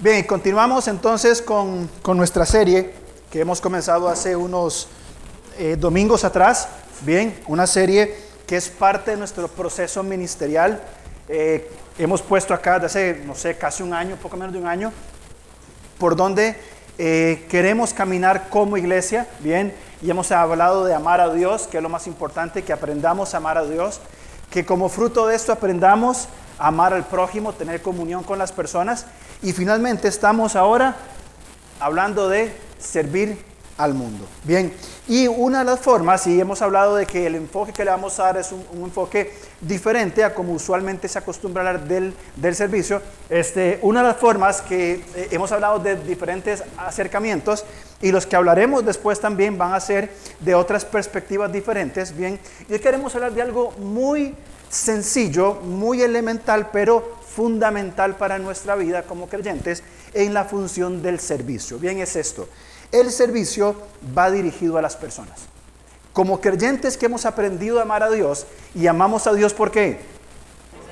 Bien, continuamos entonces con, nuestra serie que hemos comenzado hace unos eh, domingos atrás. Bien, una serie que es parte de nuestro proceso ministerial. Eh, hemos puesto acá desde hace, no sé, casi un año, poco menos de un año, por donde eh, queremos caminar como iglesia. Bien, y hemos hablado de amar a Dios, que es lo más importante, que aprendamos a amar a Dios, que como fruto de esto aprendamos a amar al prójimo, tener comunión con las personas. Y finalmente estamos ahora hablando de servir al mundo. Bien, y una de las formas, y hemos hablado de que el enfoque que le vamos a dar es un, enfoque diferente a como usualmente se acostumbra hablar del, del, servicio, este, una de las formas que eh, hemos hablado de diferentes acercamientos y los que hablaremos después también van a ser de otras perspectivas diferentes, bien, y hoy queremos hablar de algo muy sencillo, muy elemental, pero fundamental para nuestra vida como creyentes en la función del servicio. Bien, es esto. El servicio va dirigido a las personas. Como creyentes que hemos aprendido a amar a Dios y amamos a Dios, ¿por qué?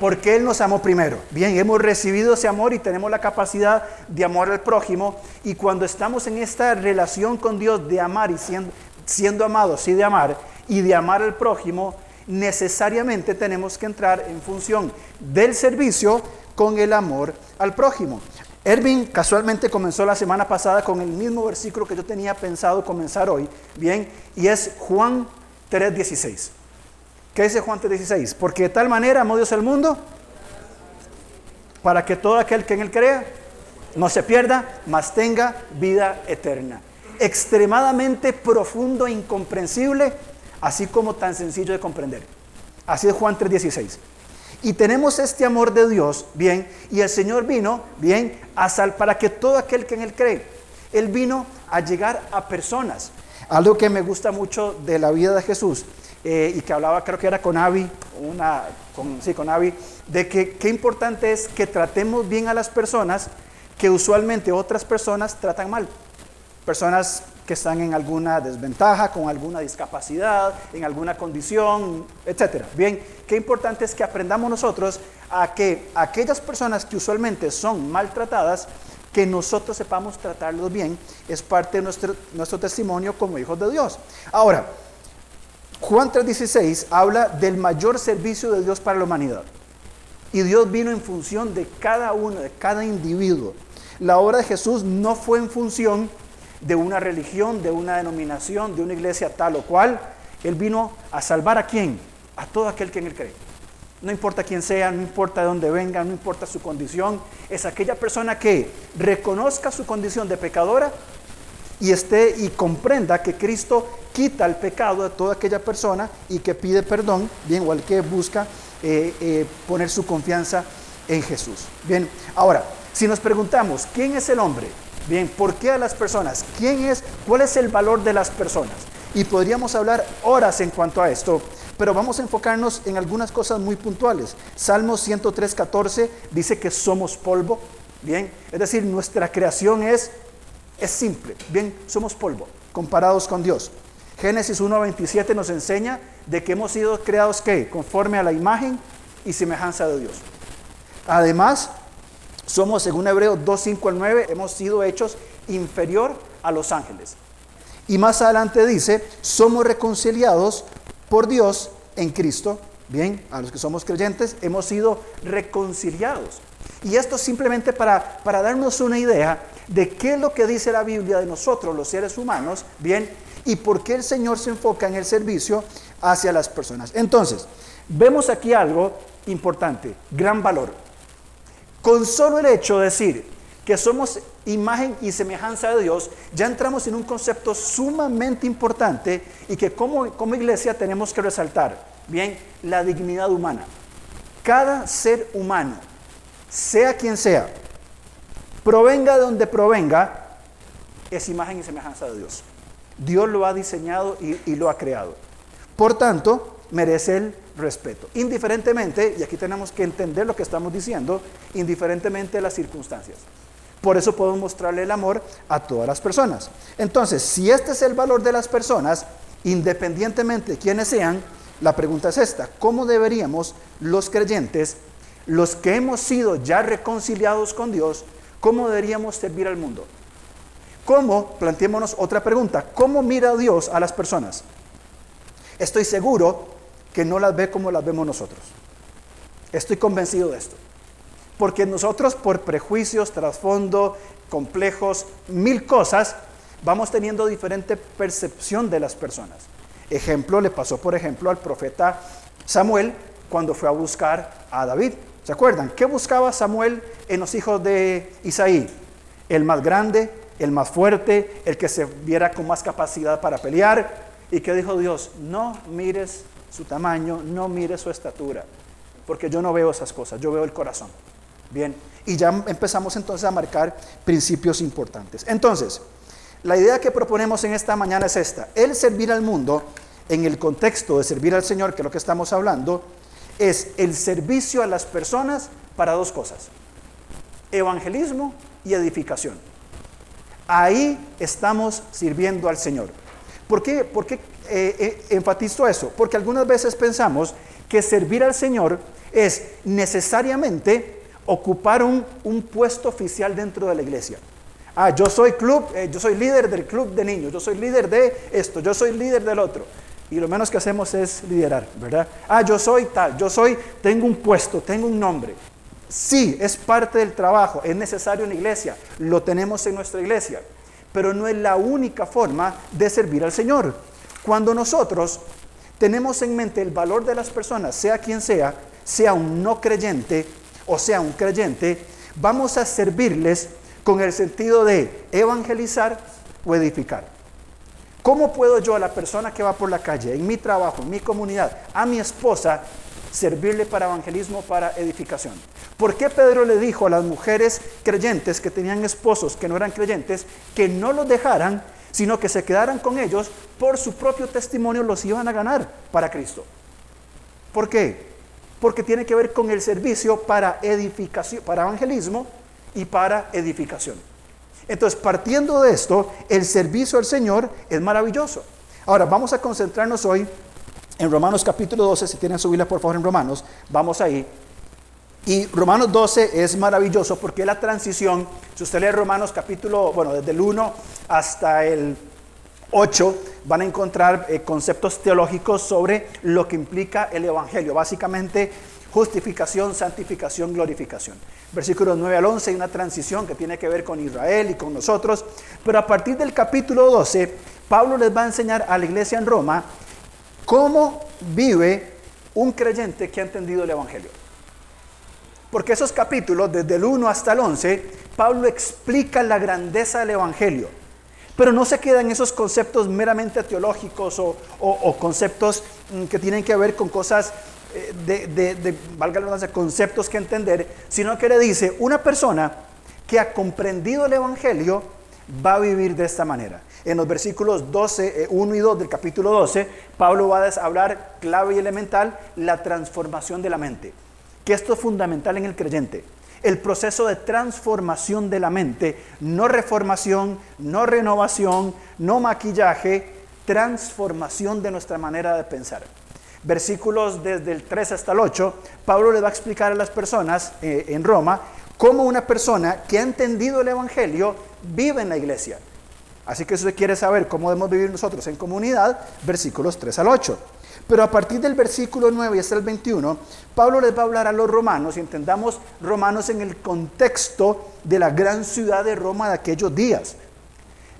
Porque Él nos amó primero. Bien, hemos recibido ese amor y tenemos la capacidad de amar al prójimo. Y cuando estamos en esta relación con Dios de amar y siendo, siendo amados y de amar y de amar al prójimo, necesariamente tenemos que entrar en función del servicio con el amor al prójimo. Ervin casualmente comenzó la semana pasada con el mismo versículo que yo tenía pensado comenzar hoy, bien, y es Juan 3:16. ¿Qué dice Juan 3:16? Porque de tal manera amó Dios el mundo para que todo aquel que en él crea no se pierda, mas tenga vida eterna. Extremadamente profundo e incomprensible, así como tan sencillo de comprender. Así es Juan 3:16. Y tenemos este amor de Dios, bien, y el Señor vino, bien, a sal para que todo aquel que en Él cree, Él vino a llegar a personas. Algo que me gusta mucho de la vida de Jesús, eh, y que hablaba, creo que era con Avi, una, con, sí, con Avi, de que qué importante es que tratemos bien a las personas que usualmente otras personas tratan mal. Personas que están en alguna desventaja, con alguna discapacidad, en alguna condición, etcétera. Bien, qué importante es que aprendamos nosotros a que aquellas personas que usualmente son maltratadas, que nosotros sepamos tratarlos bien, es parte de nuestro, nuestro testimonio como hijos de Dios. Ahora, Juan 3:16 habla del mayor servicio de Dios para la humanidad. Y Dios vino en función de cada uno, de cada individuo. La obra de Jesús no fue en función de una religión, de una denominación, de una iglesia tal o cual. Él vino a salvar a quién? A todo aquel que en él cree. No importa quién sea, no importa de dónde venga, no importa su condición. Es aquella persona que reconozca su condición de pecadora y esté y comprenda que Cristo quita el pecado de toda aquella persona y que pide perdón, bien, o al que busca eh, eh, poner su confianza en Jesús. Bien, ahora, si nos preguntamos, ¿quién es el hombre? Bien, ¿por qué a las personas? ¿Quién es? ¿Cuál es el valor de las personas? Y podríamos hablar horas en cuanto a esto, pero vamos a enfocarnos en algunas cosas muy puntuales. Salmo 103, 14 dice que somos polvo. Bien, es decir, nuestra creación es, es simple. Bien, somos polvo comparados con Dios. Génesis 1.27 nos enseña de que hemos sido creados ¿qué? conforme a la imagen y semejanza de Dios. Además, somos, según Hebreos 2, 5 al 9, hemos sido hechos inferior a los ángeles. Y más adelante dice, somos reconciliados por Dios en Cristo. Bien, a los que somos creyentes, hemos sido reconciliados. Y esto simplemente para, para darnos una idea de qué es lo que dice la Biblia de nosotros, los seres humanos, bien, y por qué el Señor se enfoca en el servicio hacia las personas. Entonces, vemos aquí algo importante, gran valor. Con solo el hecho de decir que somos imagen y semejanza de Dios, ya entramos en un concepto sumamente importante y que como, como iglesia tenemos que resaltar. Bien, la dignidad humana. Cada ser humano, sea quien sea, provenga de donde provenga, es imagen y semejanza de Dios. Dios lo ha diseñado y, y lo ha creado. Por tanto, merece el respeto. Indiferentemente, y aquí tenemos que entender lo que estamos diciendo, indiferentemente de las circunstancias. Por eso podemos mostrarle el amor a todas las personas. Entonces, si este es el valor de las personas, independientemente de quiénes sean, la pregunta es esta, ¿cómo deberíamos los creyentes, los que hemos sido ya reconciliados con Dios, ¿Cómo deberíamos servir al mundo? ¿Cómo? Planteémonos otra pregunta. ¿Cómo mira Dios a las personas? Estoy seguro que no las ve como las vemos nosotros. Estoy convencido de esto. Porque nosotros por prejuicios, trasfondo, complejos, mil cosas, vamos teniendo diferente percepción de las personas. Ejemplo, le pasó por ejemplo al profeta Samuel cuando fue a buscar a David. ¿Se acuerdan? ¿Qué buscaba Samuel en los hijos de Isaí? El más grande, el más fuerte, el que se viera con más capacidad para pelear. ¿Y qué dijo Dios? No mires su tamaño, no mires su estatura, porque yo no veo esas cosas, yo veo el corazón. Bien, y ya empezamos entonces a marcar principios importantes. Entonces, la idea que proponemos en esta mañana es esta. El servir al mundo, en el contexto de servir al Señor, que es lo que estamos hablando, es el servicio a las personas para dos cosas. Evangelismo y edificación. Ahí estamos sirviendo al Señor. ¿Por qué, por qué eh, eh, enfatizo eso? Porque algunas veces pensamos que servir al Señor es necesariamente ocupar un, puesto oficial dentro de la iglesia. Ah, yo soy club, eh, yo soy líder del club de niños, yo soy líder de esto, yo soy líder del otro. Y lo menos que hacemos es liderar, ¿verdad? Ah, yo soy tal, yo soy, tengo un puesto, tengo un nombre. Sí, es parte del trabajo, es necesario en la iglesia, lo tenemos en nuestra iglesia, pero no es la única forma de servir al Señor. Cuando nosotros tenemos en mente el valor de las personas, sea quien sea, sea un no creyente o sea un creyente, vamos a servirles con el sentido de evangelizar o edificar. ¿Cómo puedo yo a la persona que va por la calle, en mi trabajo, en mi comunidad, a mi esposa, servirle para evangelismo, para edificación? ¿Por qué Pedro le dijo a las mujeres creyentes que tenían esposos que no eran creyentes que no los dejaran, sino que se quedaran con ellos por su propio testimonio los iban a ganar para Cristo? ¿Por qué? Porque tiene que ver con el servicio para edificación, para evangelismo y para edificación. Entonces, partiendo de esto, el servicio al Señor es maravilloso. Ahora, vamos a concentrarnos hoy en Romanos capítulo 12, si tienen su Biblia por favor en Romanos, vamos ahí. Y Romanos 12 es maravilloso porque la transición, si usted lee Romanos capítulo, bueno, desde el 1 hasta el 8, van a encontrar eh, conceptos teológicos sobre lo que implica el Evangelio. Básicamente, justificación, santificación, glorificación. Versículos 9 al 11 hay una transición que tiene que ver con Israel y con nosotros, pero a partir del capítulo 12, Pablo les va a enseñar a la iglesia en Roma cómo vive un creyente que ha entendido el Evangelio. Porque esos capítulos, desde el 1 hasta el 11, Pablo explica la grandeza del Evangelio. Pero no se queda en esos conceptos meramente teológicos o, conceptos mm, que tienen que ver con cosas eh, de, valga la conceptos que entender, sino que le dice, una persona que ha comprendido el Evangelio va a vivir de esta manera. En los versículos 12, 1 eh, y 2 del capítulo 12, Pablo va a hablar clave y elemental la transformación de la mente, que esto es fundamental en el creyente. El proceso de transformación de la mente, no reformación, no renovación, no maquillaje, transformación de nuestra manera de pensar versículos desde el 3 hasta el 8, Pablo le va a explicar a las personas eh, en Roma cómo una persona que ha entendido el Evangelio vive en la iglesia. Así que si usted quiere saber cómo debemos vivir nosotros en comunidad, versículos 3 al 8. Pero a partir del versículo 9 hasta el 21, Pablo les va a hablar a los romanos, y entendamos romanos en el contexto de la gran ciudad de Roma de aquellos días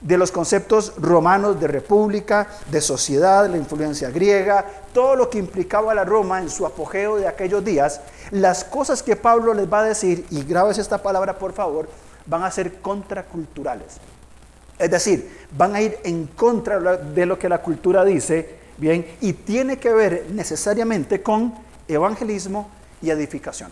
de los conceptos romanos de república, de sociedad, la influencia griega, todo lo que implicaba la Roma en su apogeo de aquellos días, las cosas que Pablo les va a decir, y grabes esta palabra por favor, van a ser contraculturales. Es decir, van a ir en contra de lo que la cultura dice, bien, y tiene que ver necesariamente con evangelismo y edificación.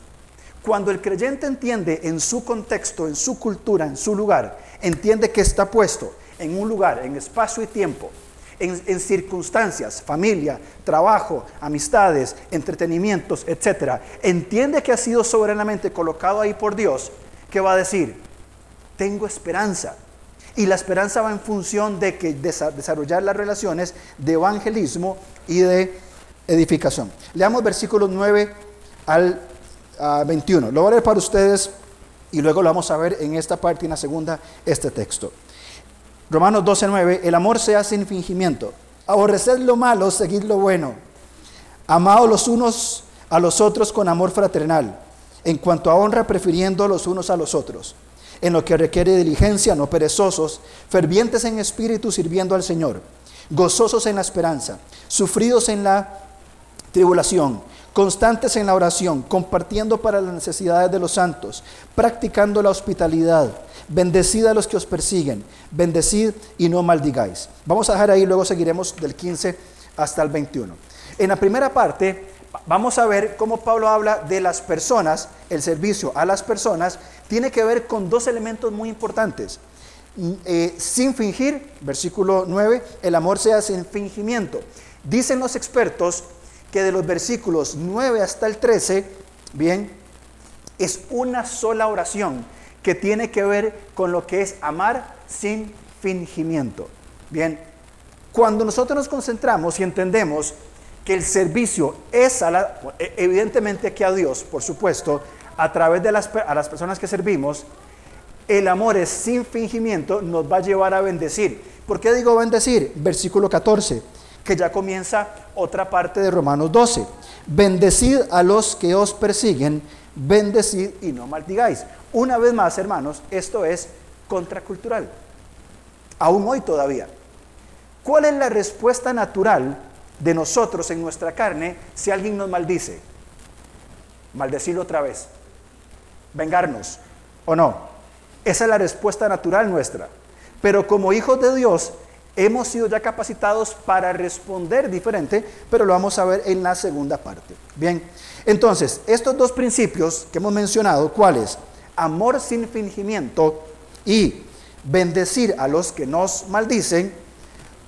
Cuando el creyente entiende en su contexto, en su cultura, en su lugar, entiende que está puesto en un lugar, en espacio y tiempo, en, circunstancias, familia, trabajo, amistades, entretenimientos, etc., entiende que ha sido soberanamente colocado ahí por Dios, que va a decir, tengo esperanza. Y la esperanza va en función de que desarrollar las relaciones de evangelismo y de edificación. Leamos versículos 9 al 21. Lo voy a leer para ustedes Y luego lo vamos a ver en esta parte y en la segunda, este texto. Romanos 12, 9, el amor sea sin fingimiento. Aborreced lo malo, seguid lo bueno. Amaos los unos a los otros con amor fraternal. En cuanto a honra, prefiriendo los unos a los otros. En lo que requiere diligencia, no perezosos, fervientes en espíritu, sirviendo al Señor. Gozosos en la esperanza, sufridos en la tribulación, constantes en la oración, compartiendo para las necesidades de los santos, practicando la hospitalidad. Bendecid a los que os persiguen, bendecid y no maldigáis. Vamos a dejar ahí, luego seguiremos del 15 hasta el 21. En la primera parte vamos a ver cómo Pablo habla de las personas, el servicio a las personas, tiene que ver con dos elementos muy importantes. Mm, eh, sin fingir, versículo 9, el amor sea sin fingimiento. Dicen los expertos que de los versículos 9 hasta el 13, bien, es una sola oración que tiene que ver con lo que es amar sin fingimiento. Bien, cuando nosotros nos concentramos y entendemos que el servicio es a la, evidentemente que a Dios, por supuesto, a través de las, a las personas que servimos, el amor es sin fingimiento, nos va a llevar a bendecir. ¿Por qué digo bendecir? Versículo 14 que ya comienza otra parte de Romanos 12. Bendecid a los que os persiguen, bendecid y no maldigáis. Una vez más, hermanos, esto es contracultural. Aún hoy todavía. ¿Cuál es la respuesta natural de nosotros en nuestra carne si alguien nos maldice? Maldecirlo otra vez. Vengarnos o no. Esa es la respuesta natural nuestra. Pero como hijos de Dios hemos sido ya capacitados para responder diferente, pero lo vamos a ver en la segunda parte. Bien, entonces, estos dos principios que hemos mencionado, ¿cuáles? Amor sin fingimiento y bendecir a los que nos maldicen,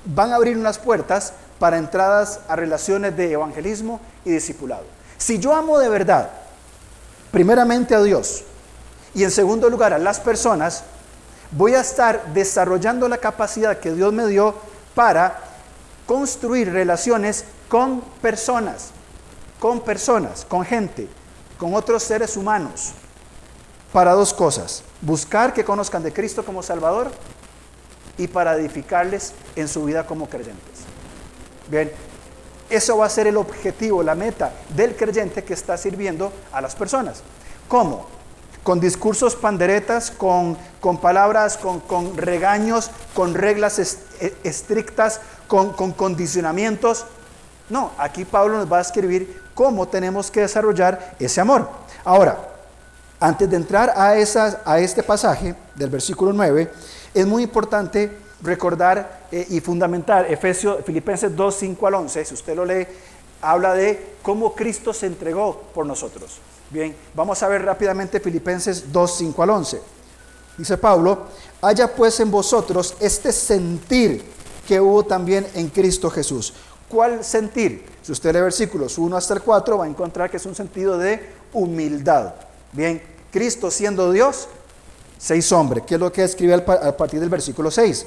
van a abrir unas puertas para entradas a relaciones de evangelismo y discipulado. Si yo amo de verdad, primeramente a Dios, y en segundo lugar a las personas, voy a estar desarrollando la capacidad que Dios me dio para construir relaciones con personas, con personas, con gente, con otros seres humanos, para dos cosas. Buscar que conozcan de Cristo como Salvador y para edificarles en su vida como creyentes. Bien, eso va a ser el objetivo, la meta del creyente que está sirviendo a las personas. ¿Cómo? con discursos panderetas, con, con palabras, con, con, regaños, con reglas e, estrictas, con, con condicionamientos. No, aquí Pablo nos va a escribir cómo tenemos que desarrollar ese amor. Ahora, antes de entrar a, a este pasaje del versículo 9, es muy importante recordar eh, y fundamentar Efesios, Filipenses 2, 5 al 11, si usted lo lee, habla de cómo Cristo se entregó por nosotros. Bien, vamos a ver rápidamente Filipenses 2, 5 al 11. Dice Pablo, haya pues en vosotros este sentir que hubo también en Cristo Jesús. ¿Cuál sentir? Si usted lee versículos 1 hasta el 4, va a encontrar que es un sentido de humildad. Bien, Cristo siendo Dios, se hizo hombre, que es lo que escribe a partir del versículo 6.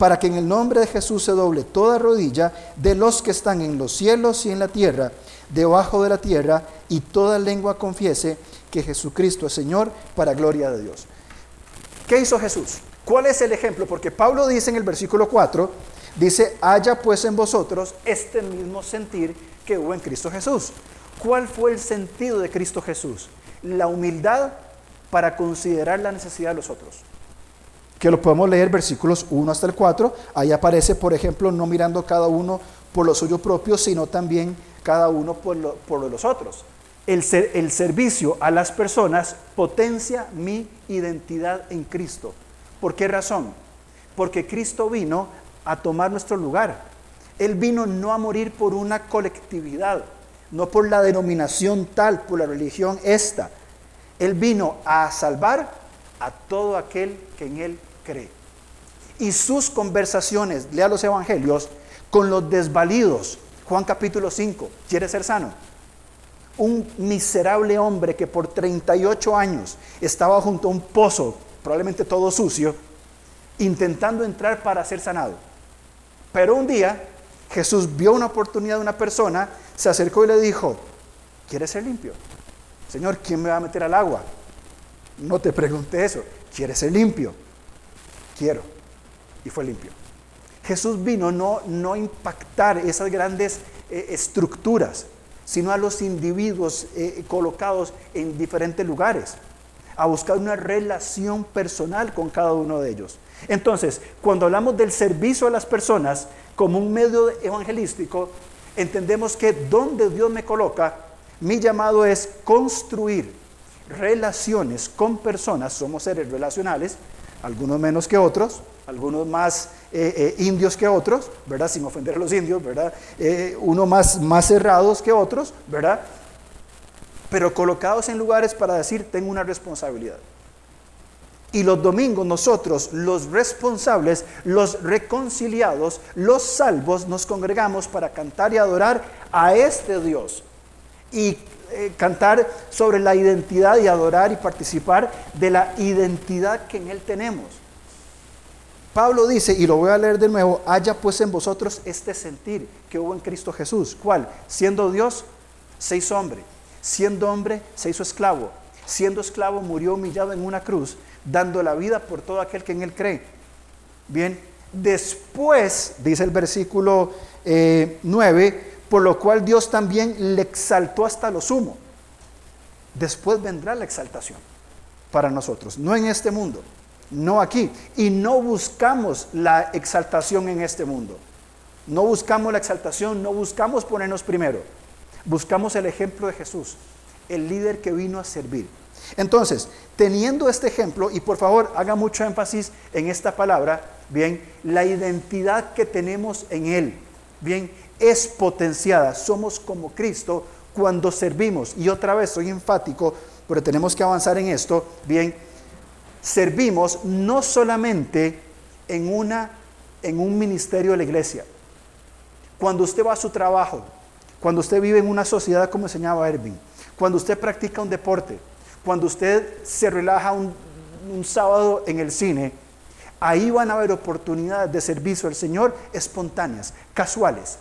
para que en el nombre de Jesús se doble toda rodilla de los que están en los cielos y en la tierra, debajo de la tierra, y toda lengua confiese que Jesucristo es Señor para gloria de Dios. ¿Qué hizo Jesús? ¿Cuál es el ejemplo? Porque Pablo dice en el versículo 4, dice, haya pues en vosotros este mismo sentir que hubo en Cristo Jesús. ¿Cuál fue el sentido de Cristo Jesús? La humildad para considerar la necesidad de los otros. Que lo podemos leer versículos 1 hasta el 4. Ahí aparece, por ejemplo, no mirando cada uno por lo suyo propio, sino también cada uno por lo, por los otros el, el servicio a las personas potencia mi identidad en Cristo. ¿Por qué razón? Porque Cristo vino a tomar nuestro lugar. Él vino no a morir por una colectividad, no por la denominación tal, por la religión esta. Él vino a salvar a todo aquel que en Él y sus conversaciones, lea los evangelios, con los desvalidos. Juan capítulo 5, ¿quiere ser sano? Un miserable hombre que por 38 años estaba junto a un pozo, probablemente todo sucio, intentando entrar para ser sanado. Pero un día Jesús vio una oportunidad de una persona, se acercó y le dijo, ¿quieres ser limpio? Señor, ¿quién me va a meter al agua? No te pregunté eso. ¿Quieres ser limpio? Quiero. Y fue limpio. Jesús vino no, no impactar esas grandes eh, estructuras, sino a los individuos eh, colocados en diferentes lugares, a buscar una relación personal con cada uno de ellos. Entonces, cuando hablamos del servicio a las personas como un medio evangelístico, entendemos que donde Dios me coloca, mi llamado es construir relaciones con personas, somos seres relacionales, algunos menos que otros, algunos más eh, eh, indios que otros, ¿verdad? Sin ofender a los indios, ¿verdad? Eh, uno más, más cerrados que otros, ¿verdad? Pero colocados en lugares para decir, tengo una responsabilidad. Y los domingos nosotros, los responsables, los reconciliados, los salvos, nos congregamos para cantar y adorar a este Dios. Y eh, cantar sobre la identidad y adorar y participar de la identidad que en Él tenemos. Pablo dice, y lo voy a leer de nuevo, haya pues en vosotros este sentir que hubo en Cristo Jesús. ¿Cuál? Siendo Dios, se hizo hombre. Siendo hombre, se hizo esclavo. Siendo esclavo, murió humillado en una cruz, dando la vida por todo aquel que en Él cree. Bien, después, dice el versículo 9, eh, por lo cual Dios también le exaltó hasta lo sumo. Después vendrá la exaltación para nosotros, no en este mundo, no aquí. Y no buscamos la exaltación en este mundo. No buscamos la exaltación, no buscamos ponernos primero. Buscamos el ejemplo de Jesús, el líder que vino a servir. Entonces, teniendo este ejemplo, y por favor haga mucho énfasis en esta palabra, bien, la identidad que tenemos en Él, bien, es potenciada. Somos como Cristo cuando servimos. Y otra vez soy enfático, pero tenemos que avanzar en esto. Bien, servimos no solamente en, una, en un ministerio de la iglesia. Cuando usted va a su trabajo, cuando usted vive en una sociedad como enseñaba Erwin, cuando usted practica un deporte, cuando usted se relaja un, un sábado en el cine, ahí van a haber oportunidades de servicio al Señor espontáneas, casuales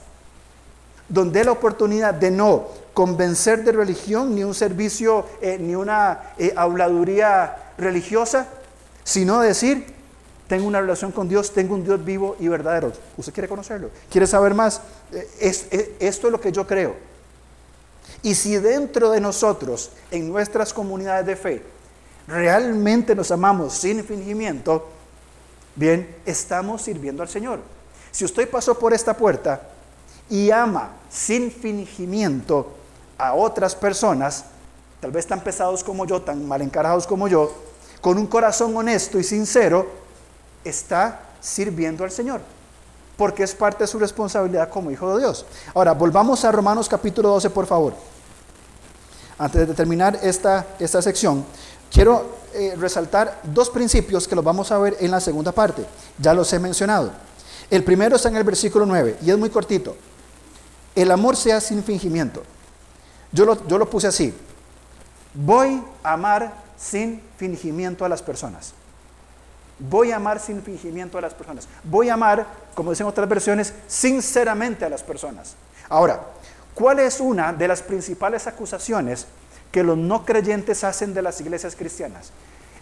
donde la oportunidad de no convencer de religión, ni un servicio, eh, ni una eh, habladuría religiosa, sino decir, tengo una relación con Dios, tengo un Dios vivo y verdadero. ¿Usted quiere conocerlo? ¿Quiere saber más? Eh, esto es lo que yo creo. Y si dentro de nosotros, en nuestras comunidades de fe, realmente nos amamos sin fingimiento, bien, estamos sirviendo al Señor. Si usted pasó por esta puerta y ama sin fingimiento a otras personas, tal vez tan pesados como yo, tan mal encarados como yo, con un corazón honesto y sincero, está sirviendo al Señor, porque es parte de su responsabilidad como hijo de Dios. Ahora, volvamos a Romanos capítulo 12, por favor. Antes de terminar esta, esta sección, quiero eh, resaltar dos principios que los vamos a ver en la segunda parte. Ya los he mencionado. El primero está en el versículo 9 y es muy cortito el amor sea sin fingimiento. Yo lo, yo lo puse así. Voy a amar sin fingimiento a las personas. Voy a amar sin fingimiento a las personas. Voy a amar, como dicen otras versiones, sinceramente a las personas. Ahora, ¿cuál es una de las principales acusaciones que los no creyentes hacen de las iglesias cristianas?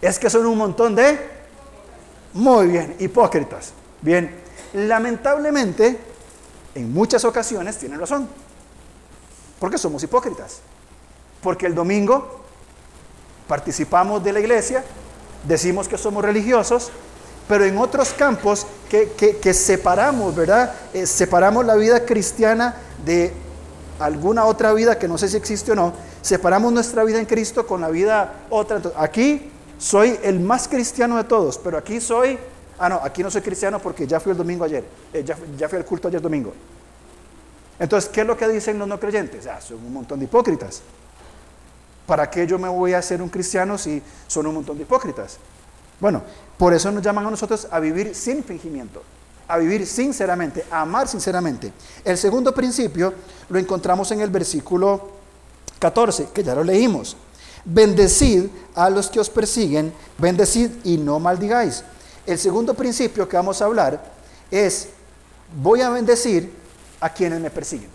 Es que son un montón de... Muy bien, hipócritas. Bien, lamentablemente en muchas ocasiones tienen razón. Porque somos hipócritas. Porque el domingo participamos de la iglesia, decimos que somos religiosos, pero en otros campos que, separamos, ¿verdad? Eh, separamos la vida cristiana de alguna otra vida que no sé si existe o no, separamos nuestra vida en Cristo con la vida otra. Aquí soy el más cristiano de todos, pero aquí soy Ah, no, aquí no soy cristiano porque ya fui el domingo ayer, eh, ya, fui al culto ayer domingo. Entonces, ¿qué es lo que dicen los no creyentes? Ah, son un montón de hipócritas. ¿Para qué yo me voy a hacer un cristiano si son un montón de hipócritas? Bueno, por eso nos llaman a nosotros a vivir sin fingimiento, a vivir sinceramente, a amar sinceramente. El segundo principio lo encontramos en el versículo 14, que ya lo leímos. Bendecid a los que os persiguen, bendecid y no maldigáis. El segundo principio que vamos a hablar es, voy a bendecir a quienes me persiguen.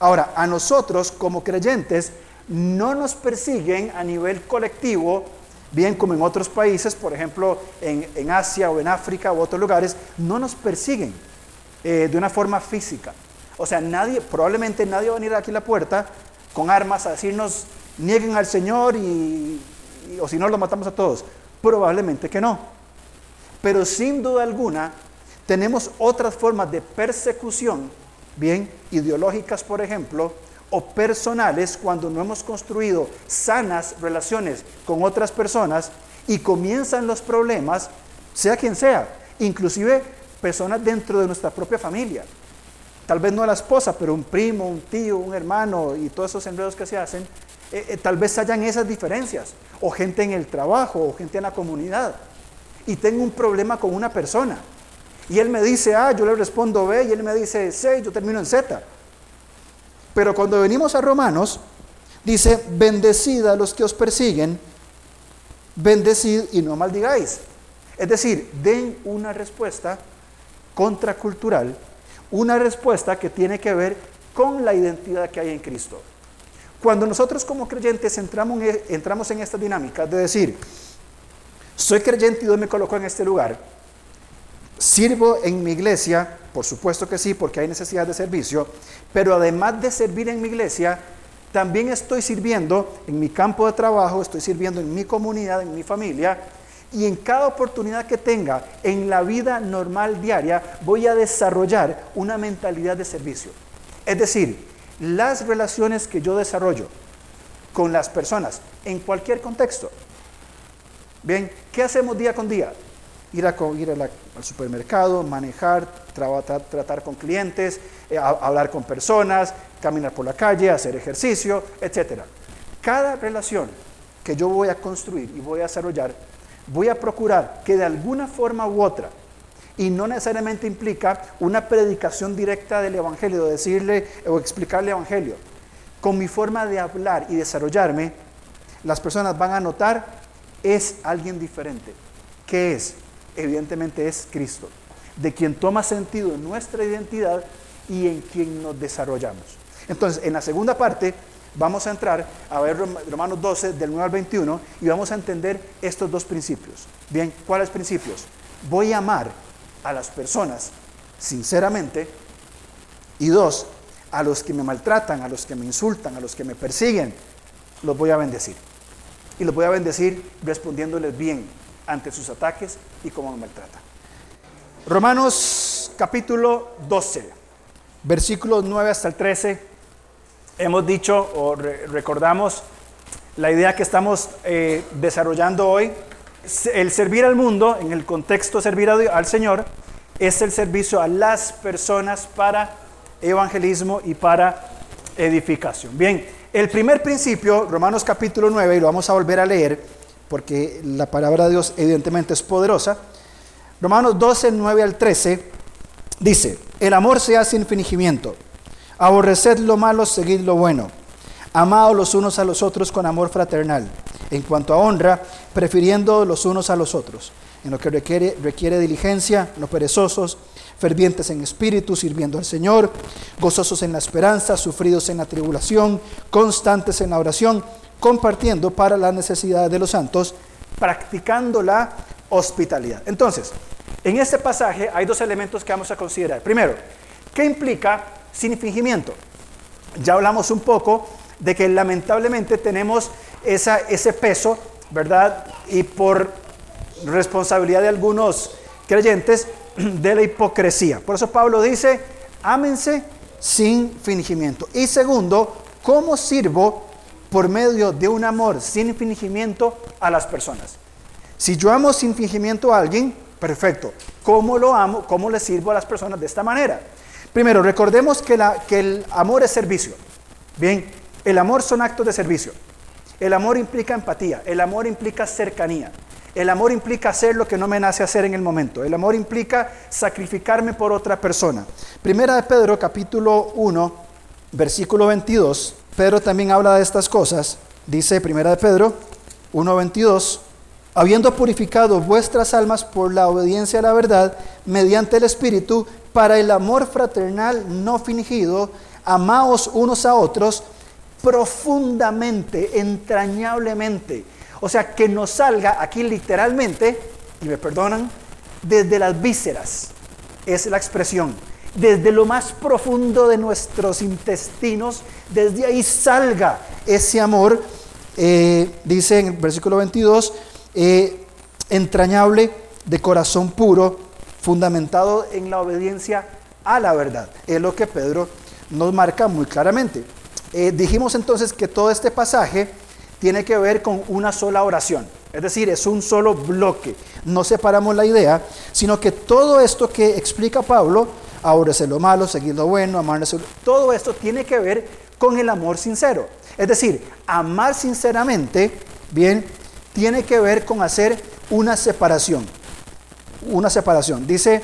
Ahora, a nosotros como creyentes no nos persiguen a nivel colectivo, bien como en otros países, por ejemplo en, Asia o en África u otros lugares, no nos persiguen eh, de una forma física. O sea, nadie, probablemente nadie va a venir aquí a la puerta con armas a decirnos, nieguen al Señor y, o si no, lo matamos a todos. Probablemente que no. Pero sin duda alguna, tenemos otras formas de persecución, bien, ideológicas, por ejemplo, o personales cuando no hemos construido sanas relaciones con otras personas y comienzan los problemas, sea quien sea, inclusive personas dentro de nuestra propia familia. Tal vez no la esposa, pero un primo, un tío, un hermano y todos esos enredos que se hacen, eh, eh, tal vez hayan esas diferencias, o gente en el trabajo, o gente en la comunidad, y tengo un problema con una persona, y él me dice A, yo le respondo B, y él me dice C, yo termino en Z. Pero cuando venimos a Romanos, dice, bendecid a los que os persiguen, bendecid y no maldigáis. Es decir, den una respuesta contracultural, una respuesta que tiene que ver con la identidad que hay en Cristo. Cuando nosotros como creyentes entramos en, entramos en esta dinámica de decir, soy creyente y Dios me colocó en este lugar, sirvo en mi iglesia, por supuesto que sí, porque hay necesidad de servicio, pero además de servir en mi iglesia, también estoy sirviendo en mi campo de trabajo, estoy sirviendo en mi comunidad, en mi familia, y en cada oportunidad que tenga en la vida normal diaria, voy a desarrollar una mentalidad de servicio. Es decir, las relaciones que yo desarrollo con las personas en cualquier contexto. Bien, ¿qué hacemos día con día? Ir, a, ir al supermercado, manejar, tratar, con clientes, eh, hablar con personas, caminar por la calle, hacer ejercicio, etc. Cada relación que yo voy a construir y voy a desarrollar, voy a procurar que de alguna forma u otra y no necesariamente implica una predicación directa del Evangelio, de decirle o explicarle el Evangelio. Con mi forma de hablar y desarrollarme, las personas van a notar es alguien diferente. ¿Qué es? Evidentemente es Cristo, de quien toma sentido nuestra identidad y en quien nos desarrollamos. Entonces, en la segunda parte vamos a entrar a ver Romanos 12 del 9 al 21 y vamos a entender estos dos principios. Bien, ¿cuáles principios? Voy a amar a las personas sinceramente y dos, a los que me maltratan, a los que me insultan, a los que me persiguen, los voy a bendecir. Y los voy a bendecir respondiéndoles bien ante sus ataques y cómo me maltratan. Romanos capítulo 12, versículos 9 hasta el 13. Hemos dicho o recordamos la idea que estamos eh, desarrollando hoy el servir al mundo, en el contexto servir al Señor, es el servicio a las personas para evangelismo y para edificación. Bien, el primer principio, Romanos capítulo 9, y lo vamos a volver a leer, porque la palabra de Dios evidentemente es poderosa. Romanos 12, 9 al 13, dice, el amor sea sin fingimiento, aborreced lo malo, seguid lo bueno, amados los unos a los otros con amor fraternal en cuanto a honra, prefiriendo los unos a los otros, en lo que requiere, requiere diligencia, no perezosos, fervientes en espíritu, sirviendo al Señor, gozosos en la esperanza, sufridos en la tribulación, constantes en la oración, compartiendo para las necesidades de los santos, practicando la hospitalidad. Entonces, en este pasaje hay dos elementos que vamos a considerar. Primero, ¿qué implica sin fingimiento? Ya hablamos un poco de que lamentablemente tenemos esa, ese peso, ¿verdad? Y por responsabilidad de algunos creyentes, de la hipocresía. Por eso Pablo dice, ámense sin fingimiento. Y segundo, ¿cómo sirvo por medio de un amor sin fingimiento a las personas? Si yo amo sin fingimiento a alguien, perfecto. ¿Cómo lo amo? ¿Cómo le sirvo a las personas de esta manera? Primero, recordemos que, la, que el amor es servicio. Bien, el amor son actos de servicio. El amor implica empatía, el amor implica cercanía. El amor implica hacer lo que no me nace hacer en el momento. El amor implica sacrificarme por otra persona. Primera de Pedro, capítulo 1, versículo 22. Pedro también habla de estas cosas. Dice Primera de Pedro 1, 22. Habiendo purificado vuestras almas por la obediencia a la verdad, mediante el Espíritu, para el amor fraternal no fingido, amaos unos a otros profundamente, entrañablemente o sea, que nos salga aquí literalmente, y me perdonan, desde las vísceras, es la expresión, desde lo más profundo de nuestros intestinos, desde ahí salga ese amor, eh, dice en el versículo 22, eh, entrañable, de corazón puro, fundamentado en la obediencia a la verdad. Es lo que Pedro nos marca muy claramente. Eh, dijimos entonces que todo este pasaje tiene que ver con una sola oración. Es decir, es un solo bloque. No separamos la idea, sino que todo esto que explica Pablo, aborrecer lo malo, seguir lo bueno, amar todo esto tiene que ver con el amor sincero. Es decir, amar sinceramente, bien, tiene que ver con hacer una separación. Una separación. Dice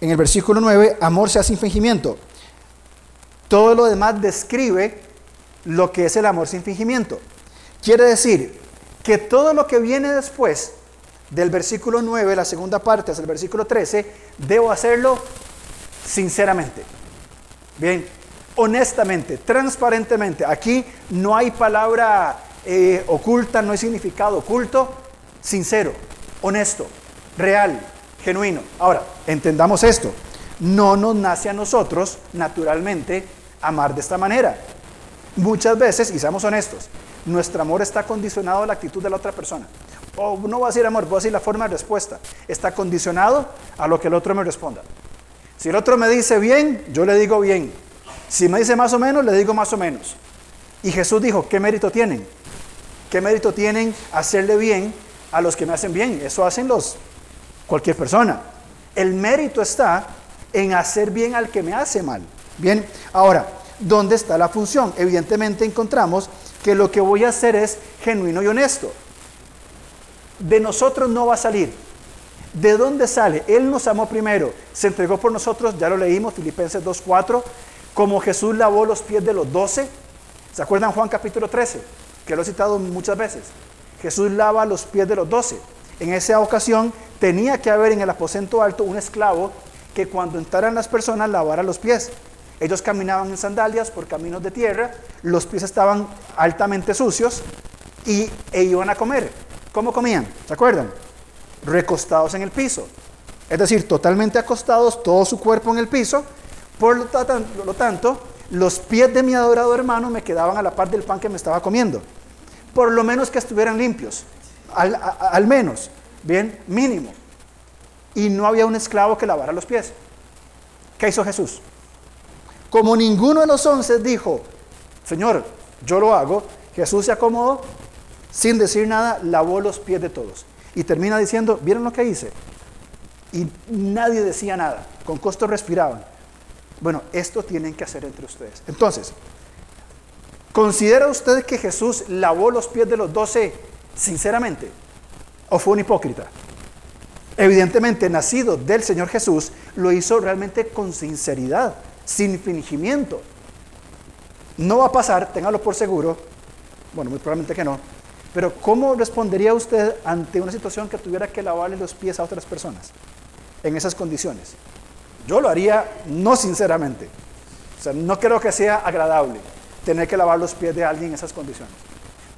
en el versículo 9, amor sea sin fingimiento. Todo lo demás describe lo que es el amor sin fingimiento. Quiere decir que todo lo que viene después del versículo 9, la segunda parte, hasta el versículo 13, debo hacerlo sinceramente. Bien, honestamente, transparentemente. Aquí no hay palabra eh, oculta, no hay significado oculto, sincero, honesto, real, genuino. Ahora, entendamos esto. No nos nace a nosotros, naturalmente, amar de esta manera. Muchas veces, y seamos honestos, nuestro amor está condicionado a la actitud de la otra persona. O no voy a decir amor, voy a decir la forma de respuesta. Está condicionado a lo que el otro me responda. Si el otro me dice bien, yo le digo bien. Si me dice más o menos, le digo más o menos. Y Jesús dijo, ¿qué mérito tienen? ¿Qué mérito tienen hacerle bien a los que me hacen bien? Eso hacen los cualquier persona. El mérito está en hacer bien al que me hace mal. Bien, ahora, ¿dónde está la función? Evidentemente encontramos que lo que voy a hacer es genuino y honesto. De nosotros no va a salir. ¿De dónde sale? Él nos amó primero, se entregó por nosotros, ya lo leímos, Filipenses 2.4, como Jesús lavó los pies de los doce. ¿Se acuerdan Juan capítulo 13? Que lo he citado muchas veces. Jesús lava los pies de los doce. En esa ocasión tenía que haber en el aposento alto un esclavo que cuando entraran las personas lavara los pies. Ellos caminaban en sandalias por caminos de tierra, los pies estaban altamente sucios y e iban a comer. ¿Cómo comían? ¿Se acuerdan? Recostados en el piso. Es decir, totalmente acostados, todo su cuerpo en el piso. Por lo, tanto, los pies de mi adorado hermano me quedaban a la par del pan que me estaba comiendo. Por lo menos que estuvieran limpios. Al, al menos. Bien, mínimo. Y no había un esclavo que lavara los pies. ¿Qué hizo Jesús? Como ninguno de los once dijo, Señor, yo lo hago, Jesús se acomodó, sin decir nada, lavó los pies de todos. Y termina diciendo, ¿vieron lo que hice? Y nadie decía nada, con costo respiraban. Bueno, esto tienen que hacer entre ustedes. Entonces, ¿considera usted que Jesús lavó los pies de los doce sinceramente? ¿O fue un hipócrita? Evidentemente, nacido del Señor Jesús, lo hizo realmente con sinceridad sin fingimiento. No va a pasar, téngalo por seguro, bueno, muy probablemente que no, pero ¿cómo respondería usted ante una situación que tuviera que lavarle los pies a otras personas en esas condiciones? Yo lo haría no sinceramente. O sea, no creo que sea agradable tener que lavar los pies de alguien en esas condiciones.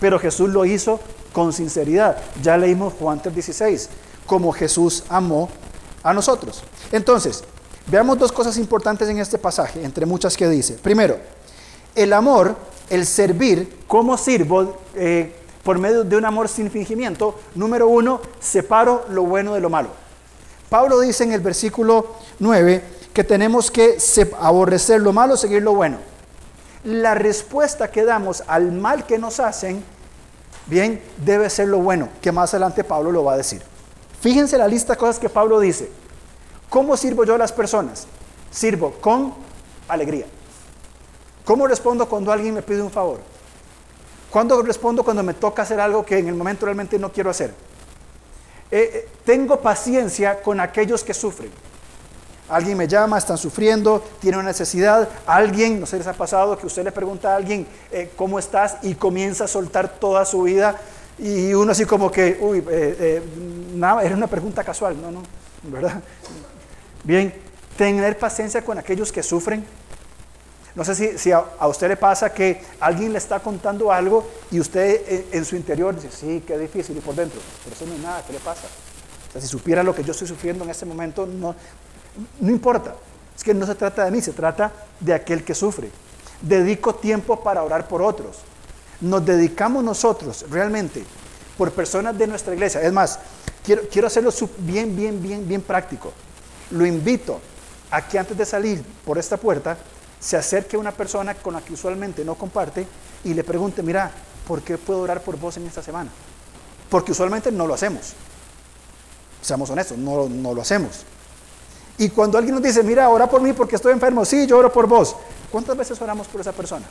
Pero Jesús lo hizo con sinceridad. Ya leímos Juan 3:16, como Jesús amó a nosotros. Entonces, Veamos dos cosas importantes en este pasaje, entre muchas que dice. Primero, el amor, el servir, ¿cómo sirvo eh, por medio de un amor sin fingimiento? Número uno, separo lo bueno de lo malo. Pablo dice en el versículo 9 que tenemos que aborrecer lo malo, seguir lo bueno. La respuesta que damos al mal que nos hacen, bien, debe ser lo bueno, que más adelante Pablo lo va a decir. Fíjense la lista de cosas que Pablo dice. ¿Cómo sirvo yo a las personas? Sirvo con alegría. ¿Cómo respondo cuando alguien me pide un favor? ¿Cuándo respondo cuando me toca hacer algo que en el momento realmente no quiero hacer? Eh, eh, tengo paciencia con aquellos que sufren. Alguien me llama, están sufriendo, tiene una necesidad. Alguien, no sé si les ha pasado que usted le pregunta a alguien, eh, ¿cómo estás? Y comienza a soltar toda su vida. Y uno así como que, uy, nada, era una pregunta casual, no, no, ¿verdad? Bien, tener paciencia con aquellos que sufren. No sé si, a, usted le pasa que alguien le está contando algo y usted en, en, su interior dice, sí, qué difícil, y por dentro, pero eso no es nada, ¿qué le pasa? O sea, si supiera lo que yo estoy sufriendo en este momento, no, no importa. Es que no se trata de mí, se trata de aquel que sufre. Dedico tiempo para orar por otros. Nos dedicamos nosotros realmente por personas de nuestra iglesia. Es más, quiero, quiero hacerlo bien, bien, bien, bien práctico. Lo invito a que antes de salir por esta puerta se acerque a una persona con la que usualmente no comparte y le pregunte, mira, ¿por qué puedo orar por vos en esta semana? Porque usualmente no lo hacemos. Seamos honestos, no, no lo hacemos. Y cuando alguien nos dice, mira, ora por mí porque estoy enfermo, sí, yo oro por vos. ¿Cuántas veces oramos por esa persona?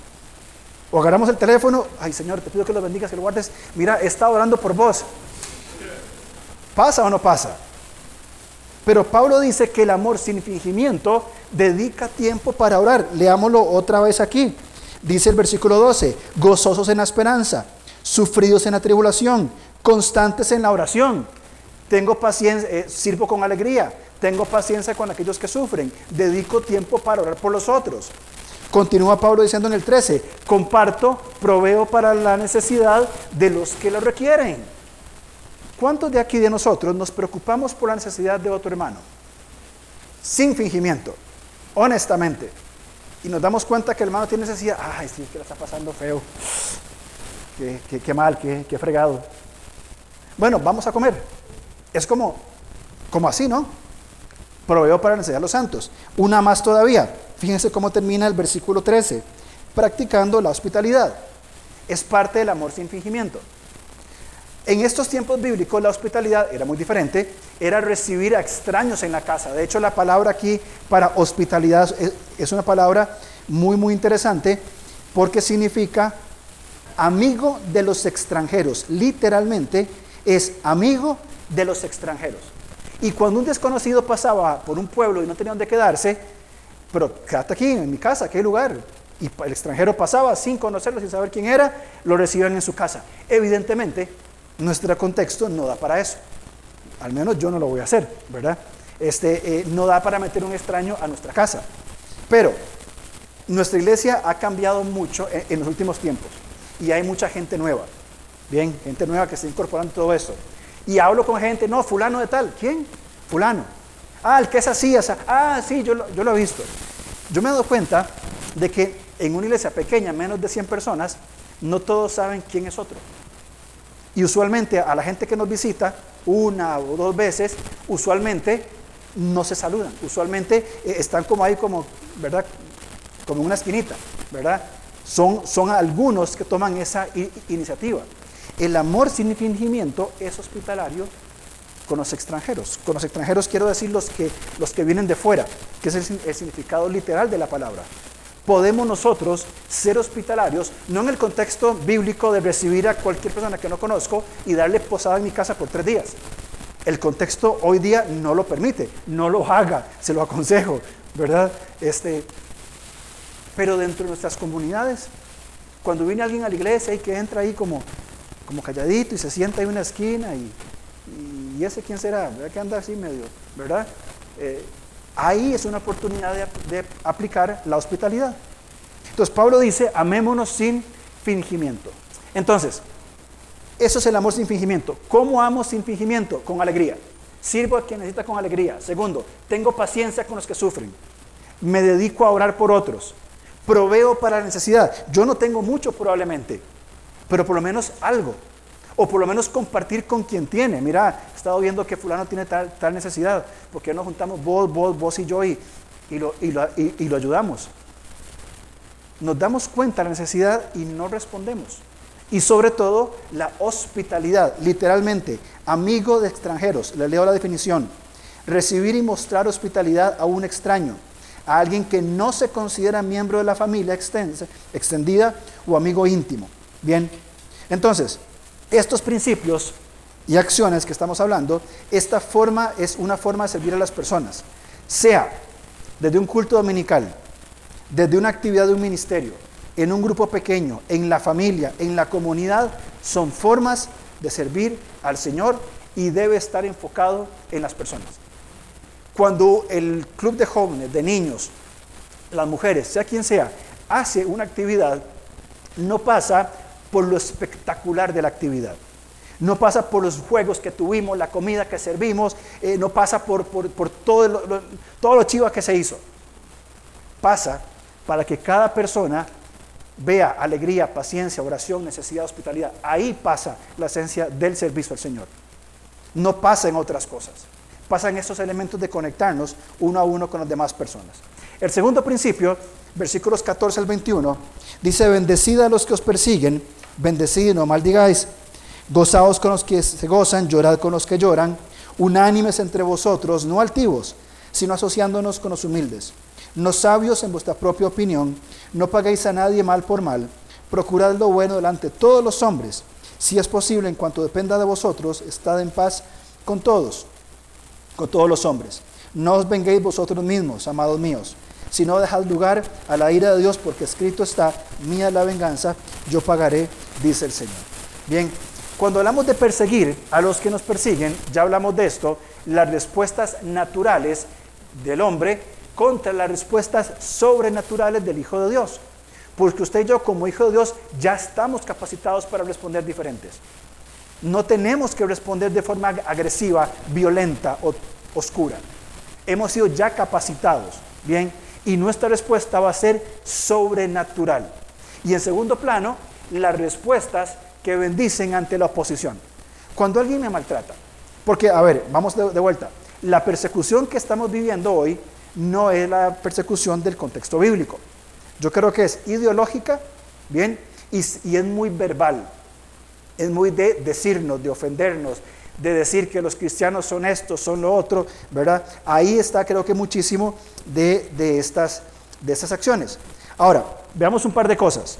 O agarramos el teléfono, ay Señor, te pido que lo bendigas, que lo guardes. Mira, he estado orando por vos. ¿Pasa o no pasa? Pero Pablo dice que el amor sin fingimiento dedica tiempo para orar. Leámoslo otra vez aquí. Dice el versículo 12, gozosos en la esperanza, sufridos en la tribulación, constantes en la oración. Tengo paciencia, eh, sirvo con alegría, tengo paciencia con aquellos que sufren. Dedico tiempo para orar por los otros. Continúa Pablo diciendo en el 13, comparto, proveo para la necesidad de los que lo requieren. ¿Cuántos de aquí de nosotros nos preocupamos por la necesidad de otro hermano? Sin fingimiento, honestamente. Y nos damos cuenta que el hermano tiene necesidad. Ay, sí, que la está pasando feo. Qué, mal, qué, qué fregado. Bueno, vamos a comer. Es como, como así, ¿no? Proveo para la necesidad de los santos. Una más todavía. Fíjense cómo termina el versículo 13. Practicando la hospitalidad. Es parte del amor sin fingimiento. En estos tiempos bíblicos la hospitalidad era muy diferente, era recibir a extraños en la casa. De hecho, la palabra aquí para hospitalidad es una palabra muy, muy interesante porque significa amigo de los extranjeros. Literalmente es amigo de los extranjeros. Y cuando un desconocido pasaba por un pueblo y no tenía dónde quedarse, pero quédate aquí, en mi casa, hay lugar. Y el extranjero pasaba sin conocerlo, sin saber quién era, lo recibían en su casa. Evidentemente, nuestro contexto no da para eso. Al menos yo no lo voy a hacer, ¿verdad? Este, eh, no da para meter un extraño a nuestra casa. Pero nuestra iglesia ha cambiado mucho en, en los últimos tiempos y hay mucha gente nueva. Bien, gente nueva que está incorporando todo eso. Y hablo con gente, no, fulano de tal. ¿Quién? Fulano. Ah, el que es así, esa. Ah, sí, yo yo lo he visto. Yo me he dado cuenta de que en una iglesia pequeña, menos de 100 personas, no todos saben quién es otro. Y usualmente a la gente que nos visita, una o dos veces, usualmente no se saludan. Usualmente eh, están como ahí, como, ¿verdad? Como en una esquinita, ¿verdad? Son, son algunos que toman esa iniciativa. El amor sin fingimiento es hospitalario con los extranjeros. Con los extranjeros quiero decir los que, los que vienen de fuera, que es el, el significado literal de la palabra. Podemos nosotros ser hospitalarios, no en el contexto bíblico de recibir a cualquier persona que no conozco y darle posada en mi casa por tres días. El contexto hoy día no lo permite, no lo haga, se lo aconsejo, ¿verdad? Este, pero dentro de nuestras comunidades, cuando viene alguien a la iglesia y que entra ahí como como calladito y se sienta en una esquina y, y, ese quién será, ¿verdad? Que anda así medio, ¿verdad? Eh, ahí es una oportunidad de, aplicar la hospitalidad. Entonces Pablo dice, amémonos sin fingimiento. Entonces, eso es el amor sin fingimiento. ¿Cómo amo sin fingimiento? Con alegría. Sirvo a quien necesita con alegría. Segundo, tengo paciencia con los que sufren. Me dedico a orar por otros. Proveo para la necesidad. Yo no tengo mucho probablemente, pero por lo menos algo. O por lo menos compartir con quien tiene. Mira, he estado viendo que fulano tiene tal, tal necesidad. ¿Por qué no juntamos vos, vos, vos y yo y, y, lo, y, lo, y, lo, ayudamos? Nos damos cuenta de la necesidad y no respondemos. Y sobre todo la hospitalidad, literalmente, amigo de extranjeros. Le leo la definición. Recibir y mostrar hospitalidad a un extraño, a alguien que no se considera miembro de la familia extendida o amigo íntimo. Bien, entonces, estos principios y acciones que estamos hablando, esta forma es una forma de servir a las personas, sea desde un culto dominical, desde una actividad de un ministerio, en un grupo pequeño, en la familia, en la comunidad, son formas de servir al Señor y debe estar enfocado en las personas. Cuando el club de jóvenes, de niños, las mujeres, sea quien sea, hace una actividad, no pasa por lo espectacular de la actividad. No pasa por los juegos que tuvimos, la comida que servimos, eh, no pasa por, todo, lo, todo lo chiva que se hizo. Pasa para que cada persona vea alegría, paciencia, oración, necesidad, hospitalidad. Ahí pasa la esencia del servicio al Señor. No pasa en otras cosas. Pasa en estos elementos de conectarnos uno a uno con las demás personas. El segundo principio, versículos 14 al 21, dice, bendecid a los que os persiguen, bendecid no maldigáis, gozaos con los que se gozan, llorad con los que lloran, unánimes entre vosotros, no altivos, sino asociándonos con los humildes. No sabios en vuestra propia opinión, no paguéis a nadie mal por mal, procurad lo bueno delante de todos los hombres. Si es posible, en cuanto dependa de vosotros, estad en paz con todos, con todos los hombres. No os venguéis vosotros mismos, amados míos, sino dejad lugar a la ira de Dios, porque escrito está, mía la venganza, yo pagaré, dice el Señor. Bien, cuando hablamos de perseguir a los que nos persiguen, ya hablamos de esto, las respuestas naturales del hombre contra las respuestas sobrenaturales del Hijo de Dios. Porque usted y yo como Hijo de Dios ya estamos capacitados para responder diferentes. No tenemos que responder de forma agresiva, violenta o oscura. Hemos sido ya capacitados, ¿bien? Y nuestra respuesta va a ser sobrenatural. Y en segundo plano, las respuestas que bendicen ante la oposición. Cuando alguien me maltrata, porque, a ver, vamos de, vuelta, la persecución que estamos viviendo hoy no es la persecución del contexto bíblico. Yo creo que es ideológica, ¿bien? Y, es muy verbal. Es muy de decirnos, de ofendernos, de decir que los cristianos son esto, son lo otro, ¿verdad? Ahí está creo que muchísimo de, de, estas, de estas acciones. Ahora, veamos un par de cosas.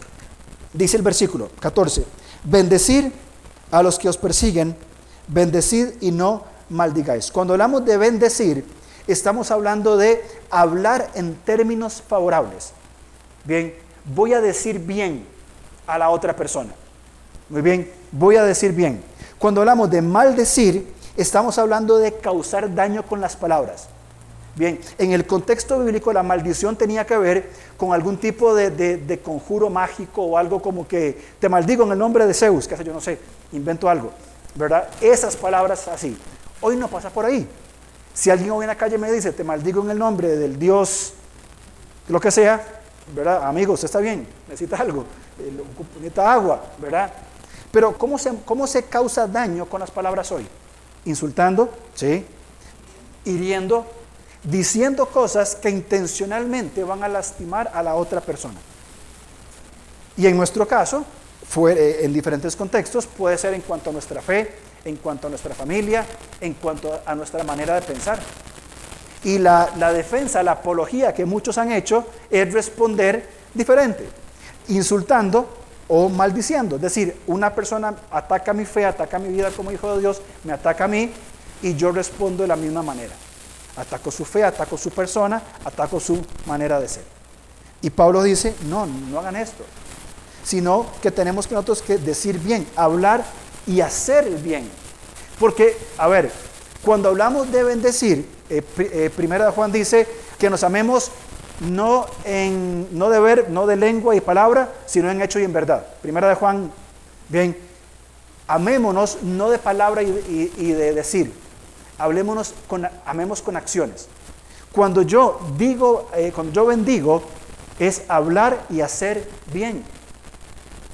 Dice el versículo 14, bendecir a los que os persiguen, bendecid y no maldigáis. Cuando hablamos de bendecir, estamos hablando de hablar en términos favorables. Bien, voy a decir bien a la otra persona. Muy bien, voy a decir bien. Cuando hablamos de maldecir, estamos hablando de causar daño con las palabras. Bien, en el contexto bíblico la maldición tenía que ver con algún tipo de, conjuro mágico o algo como que te maldigo en el nombre de Zeus, que yo, no sé, invento algo, ¿verdad? Esas palabras así. Hoy no pasa por ahí. Si alguien hoy en la calle me dice, te maldigo en el nombre del Dios, lo que sea, ¿verdad? Amigo, usted está bien, necesita algo, eh, necesita agua, ¿verdad? Pero ¿cómo se, ¿cómo se causa daño con las palabras hoy? Insultando, ¿sí? Hiriendo, diciendo cosas que intencionalmente van a lastimar a la otra persona. Y en nuestro caso, fue, eh, en diferentes contextos, puede ser en cuanto a nuestra fe, en cuanto a nuestra familia, en cuanto a nuestra manera de pensar. Y la, defensa, la apología que muchos han hecho es responder diferente, insultando o maldiciendo. Es decir, una persona ataca mi fe, ataca mi vida como hijo de Dios, me ataca a mí y yo respondo de la misma manera. Ataco su fe, ataco su persona, ataco su manera de ser. Y Pablo dice, no, no hagan esto, sino que tenemos que nosotros que decir bien, hablar y hacer bien. Porque, a ver, cuando hablamos de bendecir, eh, eh, primera Juan dice que nos amemos no, en, no de ver, no de lengua y palabra, sino en hecho y en verdad. Primera de Juan, bien, amémonos no de palabra y, de decir, hablémonos con, amemos con acciones. Cuando yo digo, eh, cuando yo bendigo, es hablar y hacer bien.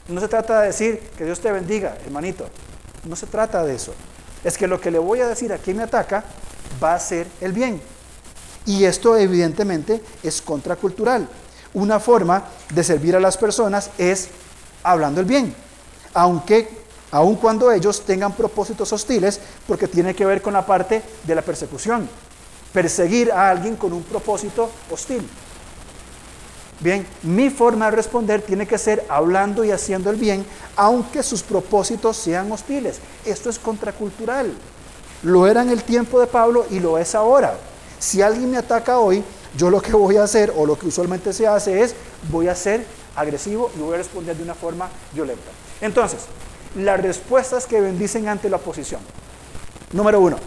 No se trata de decir que Dios te bendiga, hermanito. No se trata de eso. Es que lo que le voy a decir a quien me ataca va a ser el bien. Y esto evidentemente es contracultural. Una forma de servir a las personas es hablando el bien. Aunque, aun cuando ellos tengan propósitos hostiles, porque tiene que ver con la parte de la persecución. Perseguir a alguien con un propósito hostil. Bien, mi forma de responder tiene que ser hablando y haciendo el bien, aunque sus propósitos sean hostiles. Esto es contracultural. Lo era en el tiempo de Pablo y lo es ahora. Si alguien me ataca hoy, yo lo que voy a hacer, o lo que usualmente se hace es, voy a ser agresivo y voy a responder de una forma violenta. Entonces, las respuestas que bendicen ante la oposición. Número uno,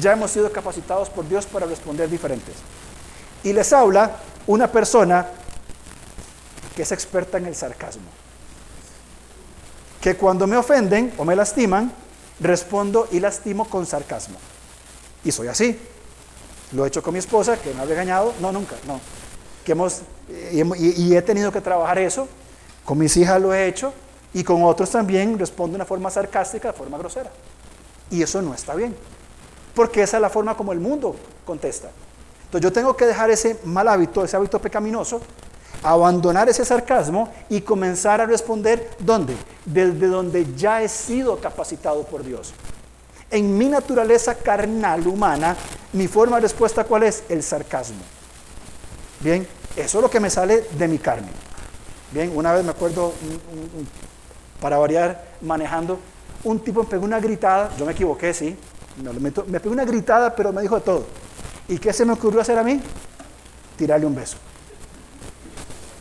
ya hemos sido capacitados por Dios para responder diferentes. Y les habla una persona que es experta en el sarcasmo. Que cuando me ofenden o me lastiman, respondo y lastimo con sarcasmo. Y soy así. Lo he hecho con mi esposa, que me ha regañado. No, nunca, no. Que hemos, y, he tenido que trabajar eso. Con mis hijas lo he hecho. Y con otros también respondo de una forma sarcástica, de forma grosera. Y eso no está bien. Porque esa es la forma como el mundo contesta. Entonces yo tengo que dejar ese mal hábito, ese hábito pecaminoso, abandonar ese sarcasmo y comenzar a responder ¿dónde? Desde donde ya he sido capacitado por Dios. En mi naturaleza carnal humana, mi forma de respuesta cuál es? El sarcasmo. Bien, eso es lo que me sale de mi carne. Bien, una vez me acuerdo, para variar, manejando, un tipo me pegó una gritada, yo me equivoqué, sí, me pegó una gritada, pero me dijo de todo. ¿Y qué se me ocurrió hacer a mí? Tirarle un beso.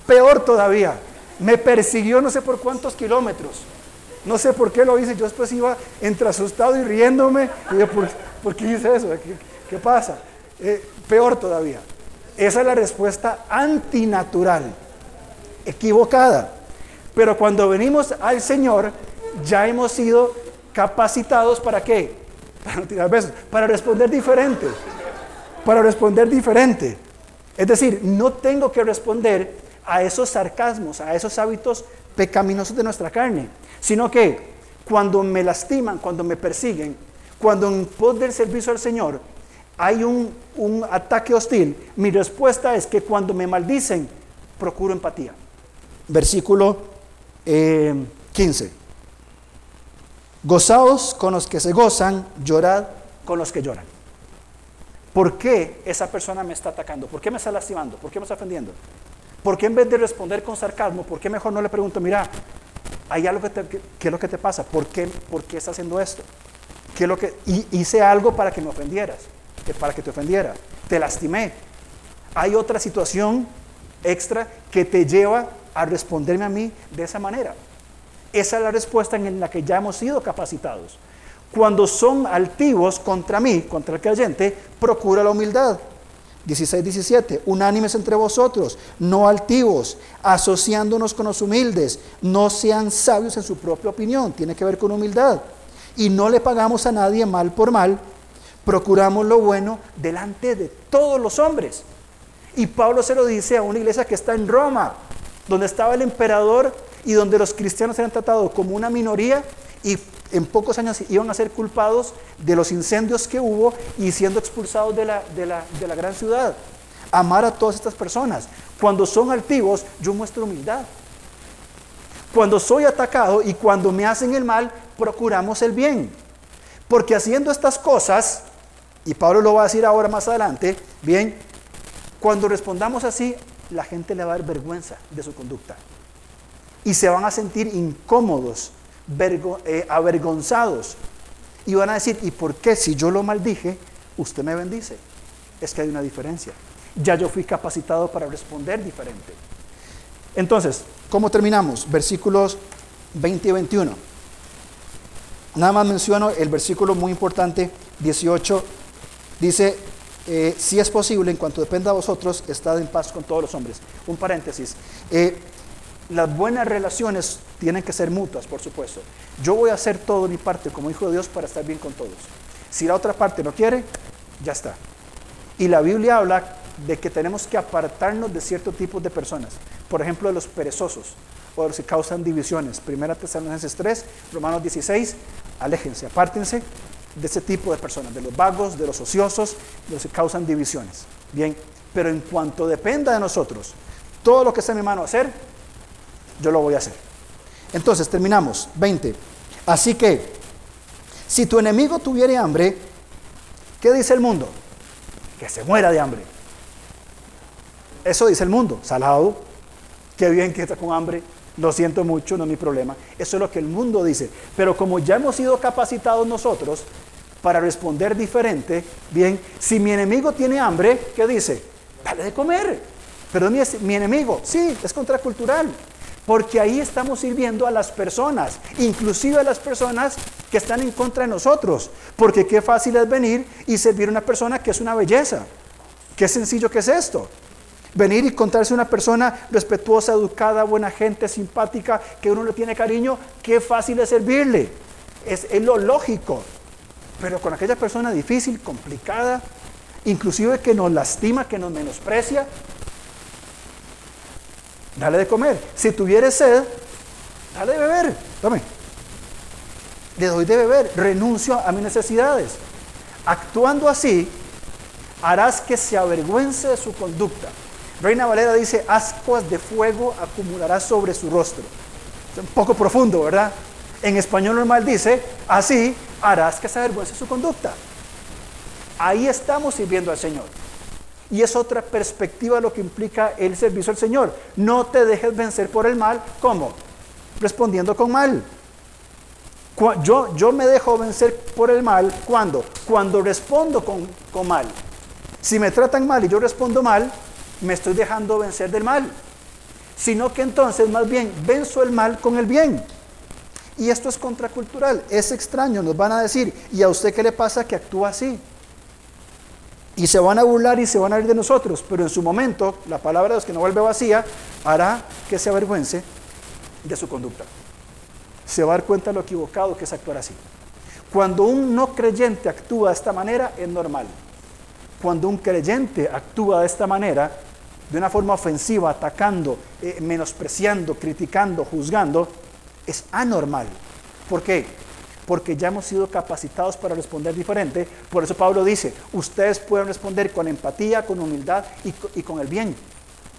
Peor todavía, me persiguió no sé por cuántos kilómetros. No sé por qué lo hice. Yo después iba entre asustado y riéndome. Y yo, ¿por, qué hice eso? ¿Qué, pasa? Eh, peor todavía. Esa es la respuesta antinatural, equivocada. Pero cuando venimos al Señor, ya hemos sido capacitados para qué? Para no tirar besos, para responder diferente. Para responder diferente. Es decir, no tengo que responder a esos sarcasmos, a esos hábitos pecaminosos de nuestra carne, sino que cuando me lastiman, cuando me persiguen, cuando en pos del servicio al Señor hay un, ataque hostil, mi respuesta es que cuando me maldicen, procuro empatía. Versículo 15. Eh, Gozaos con los que se gozan, llorad con los que lloran. ¿Por qué esa persona me está atacando? ¿Por qué me está lastimando? ¿Por qué me está ofendiendo? ¿Por qué en vez de responder con sarcasmo, por qué mejor no le pregunto, mira, hay algo que ¿qué es lo que te pasa? ¿Por qué, por qué estás haciendo esto? ¿Qué es lo que, hice algo para que me ofendieras, para que te ofendiera, te lastimé. Hay otra situación extra que te lleva a responderme a mí de esa manera. Esa es la respuesta en la que ya hemos sido capacitados. Cuando son altivos contra mí, contra el creyente, procura la humildad. 16, 17, unánimes entre vosotros, no altivos, asociándonos con los humildes, no sean sabios en su propia opinión, tiene que ver con humildad. Y no le pagamos a nadie mal por mal, procuramos lo bueno delante de todos los hombres. Y Pablo se lo dice a una iglesia que está en Roma, donde estaba el emperador y donde los cristianos eran tratados como una minoría y en pocos años iban a ser culpados de los incendios que hubo y siendo expulsados de la, de la, gran ciudad. Amar a todas estas personas. Cuando son altivos, yo muestro humildad. Cuando soy atacado y cuando me hacen el mal, procuramos el bien. Porque haciendo estas cosas, y Pablo lo va a decir ahora más adelante, bien, cuando respondamos así, la gente le va a dar vergüenza de su conducta. Y se van a sentir incómodos eh, avergonzados. Y van a decir, ¿y por qué si yo lo maldije, usted me bendice? Es que hay una diferencia. Ya yo fui capacitado para responder diferente. Entonces, ¿cómo terminamos? Versículos 20 y 21. Nada más menciono el versículo muy importante, 18. Dice, eh, si es posible, en cuanto dependa de vosotros, estad en paz con todos los hombres. Un paréntesis. Eh, las buenas relaciones tienen que ser mutuas, por supuesto. Yo voy a hacer todo mi parte como hijo de Dios para estar bien con todos. Si la otra parte no quiere, ya está. Y la Biblia habla de que tenemos que apartarnos de ciertos tipos de personas. Por ejemplo, de los perezosos o de los que causan divisiones. Primera Tesalonicenses 3, Romanos 16, aléjense, apártense de ese tipo de personas, de los vagos, de los ociosos, de los que causan divisiones. Bien, pero en cuanto dependa de nosotros, todo lo que en mi mano hacer, yo lo voy a hacer. Entonces, terminamos. 20. Así que, si tu enemigo tuviere hambre, ¿qué dice el mundo? Que se muera de hambre. Eso dice el mundo, salado, qué bien que está con hambre, lo siento mucho, no es mi problema. Eso es lo que el mundo dice. Pero como ya hemos sido capacitados nosotros para responder diferente, bien, si mi enemigo tiene hambre, ¿qué dice? Dale de comer. Pero mi, mi enemigo, sí, es contracultural. Porque ahí estamos sirviendo a las personas, inclusive a las personas que están en contra de nosotros. Porque qué fácil es venir y servir a una persona que es una belleza. Qué sencillo que es esto. Venir y contarse a una persona respetuosa, educada, buena gente, simpática, que uno le tiene cariño, qué fácil es servirle. Es, es lo lógico. Pero con aquella persona difícil, complicada, inclusive que nos lastima, que nos menosprecia, dale de comer. Si tuviere sed, dale de beber. Tome. Le doy de beber, renuncio a mis necesidades. Actuando así, harás que se avergüence de su conducta. Reina Valera dice, ascuas de fuego acumulará sobre su rostro. Es un poco profundo, ¿verdad? En español normal dice, así harás que se avergüence su conducta. Ahí estamos sirviendo al Señor. Y es otra perspectiva lo que implica el servicio al Señor. No te dejes vencer por el mal. ¿Cómo? Respondiendo con mal. Yo, yo me dejo vencer por el mal cuando? Cuando respondo con, con mal. Si me tratan mal y yo respondo mal, me estoy dejando vencer del mal. Sino que entonces más bien venzo el mal con el bien. Y esto es contracultural, es extraño, nos van a decir, ¿y a usted qué le pasa que actúa así? Y se van a burlar y se van a ir de nosotros, pero en su momento la palabra de Dios que no vuelve vacía hará que se avergüence de su conducta. Se va a dar cuenta de lo equivocado que es actuar así. Cuando un no creyente actúa de esta manera es normal. Cuando un creyente actúa de esta manera, de una forma ofensiva, atacando, eh, menospreciando, criticando, juzgando, es anormal. ¿Por qué? Porque ya hemos sido capacitados para responder diferente. Por eso Pablo dice, ustedes pueden responder con empatía, con humildad y, con el bien.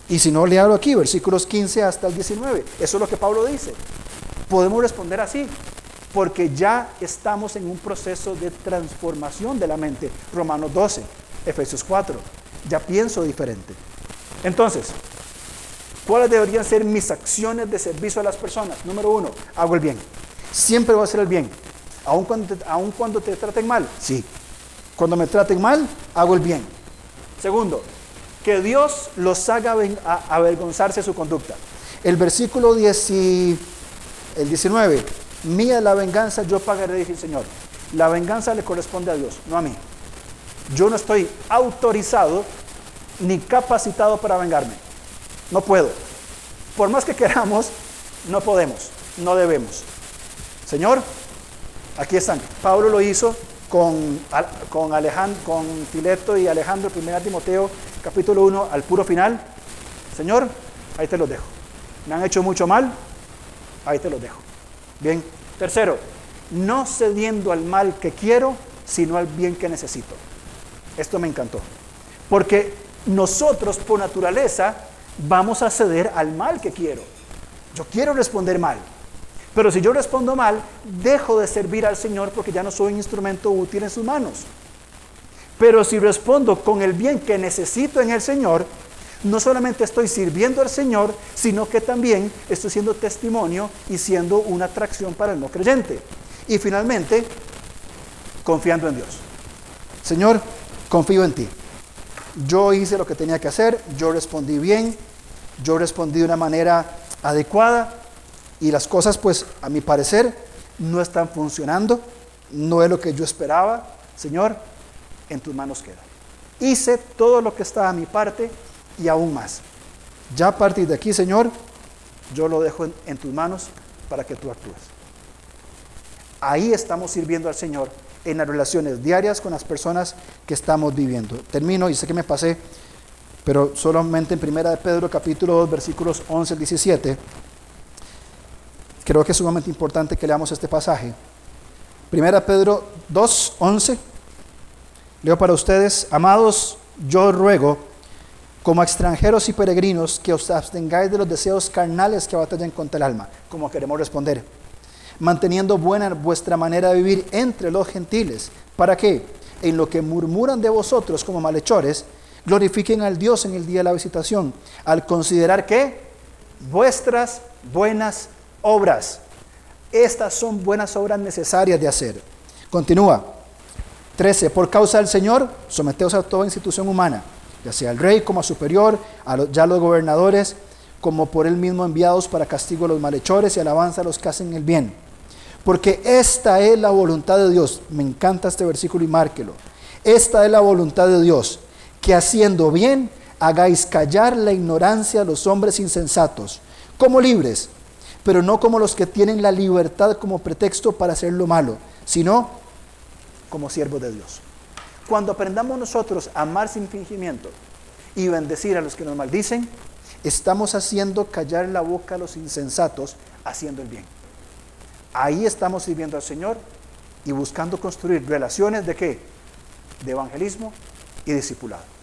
Y si no, le hablo aquí, versículos 15 hasta el 19. Eso es lo que Pablo dice. Podemos responder así, porque ya estamos en un proceso de transformación de la mente. Romanos 12, Efesios 4. Ya pienso diferente. Entonces, ¿cuáles deberían ser mis acciones de servicio a las personas? Número uno, hago el bien. Siempre voy a hacer el bien. Aun cuando, te, cuando te traten mal, sí. Cuando me traten mal, hago el bien. Segundo, que Dios los haga avergonzarse de su conducta. El versículo 10 el 19, mía la venganza, yo pagaré, dice el Señor. La venganza le corresponde a Dios, no a mí. Yo no estoy autorizado ni capacitado para vengarme. No puedo. Por más que queramos, no podemos, no debemos. Señor, Aquí están. Pablo lo hizo con, con, Alejandro, con Fileto y Alejandro, 1 Timoteo, capítulo 1, al puro final. Señor, ahí te los dejo. Me han hecho mucho mal, ahí te los dejo. Bien. Tercero, no cediendo al mal que quiero, sino al bien que necesito. Esto me encantó. Porque nosotros por naturaleza vamos a ceder al mal que quiero. Yo quiero responder mal. Pero si yo respondo mal, dejo de servir al Señor porque ya no soy un instrumento útil en sus manos. Pero si respondo con el bien que necesito en el Señor, no solamente estoy sirviendo al Señor, sino que también estoy siendo testimonio y siendo una atracción para el no creyente. Y finalmente, confiando en Dios. Señor, confío en ti. Yo hice lo que tenía que hacer, yo respondí bien, yo respondí de una manera adecuada y las cosas, pues, a mi parecer, no están funcionando, no es lo que yo esperaba. Señor, en tus manos queda. Hice todo lo que estaba a mi parte y aún más. Ya a partir de aquí, Señor, yo lo dejo en, tus manos para que tú actúes. Ahí estamos sirviendo al Señor en las relaciones diarias con las personas que estamos viviendo. Termino y sé que me pasé, pero solamente en Primera de Pedro capítulo 2 versículos 11 al 17 Creo que es sumamente importante que leamos este pasaje. Primera Pedro 2, 11. Leo para ustedes, amados, yo ruego, como extranjeros y peregrinos, que os abstengáis de los deseos carnales que batallan contra el alma, como queremos responder, manteniendo buena vuestra manera de vivir entre los gentiles. ¿Para qué? En lo que murmuran de vosotros como malhechores, Glorifiquen al Dios en el día de la visitación, al considerar que vuestras buenas obras. Estas son buenas obras necesarias de hacer. Continúa. 13. Por causa del Señor, someteos a toda institución humana, ya sea al rey como a superior, a los, ya los gobernadores, como por él mismo enviados para castigo a los malhechores y alabanza a los que hacen el bien. Porque esta es la voluntad de Dios. Me encanta este versículo y márquelo. Esta es la voluntad de Dios, que haciendo bien hagáis callar la ignorancia de los hombres insensatos, como libres, pero no como los que tienen la libertad como pretexto para hacer lo malo, sino como siervos de Dios. Cuando aprendamos nosotros a amar sin fingimiento y bendecir a los que nos maldicen, estamos haciendo callar la boca a los insensatos haciendo el bien. Ahí estamos sirviendo al Señor y buscando construir relaciones de qué? De evangelismo y discipulado.